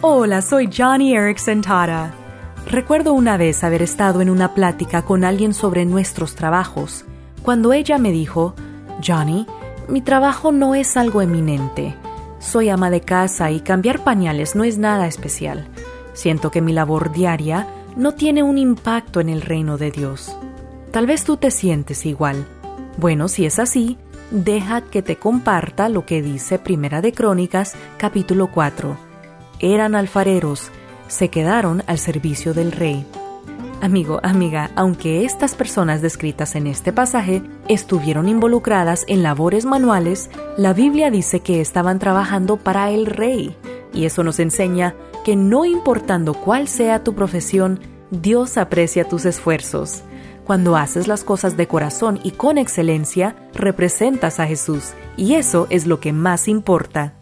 Hola, soy Johnny Erickson Tara. Recuerdo una vez haber estado en una plática con alguien sobre nuestros trabajos, cuando ella me dijo, Johnny, mi trabajo no es algo eminente. Soy ama de casa y cambiar pañales no es nada especial. Siento que mi labor diaria no tiene un impacto en el reino de Dios. Tal vez tú te sientes igual. Bueno, si es así, deja que te comparta lo que dice Primera de Crónicas, capítulo 4 eran alfareros, se quedaron al servicio del rey. Amigo, amiga, aunque estas personas descritas en este pasaje estuvieron involucradas en labores manuales, la Biblia dice que estaban trabajando para el rey. Y eso nos enseña que no importando cuál sea tu profesión, Dios aprecia tus esfuerzos. Cuando haces las cosas de corazón y con excelencia, representas a Jesús, y eso es lo que más importa.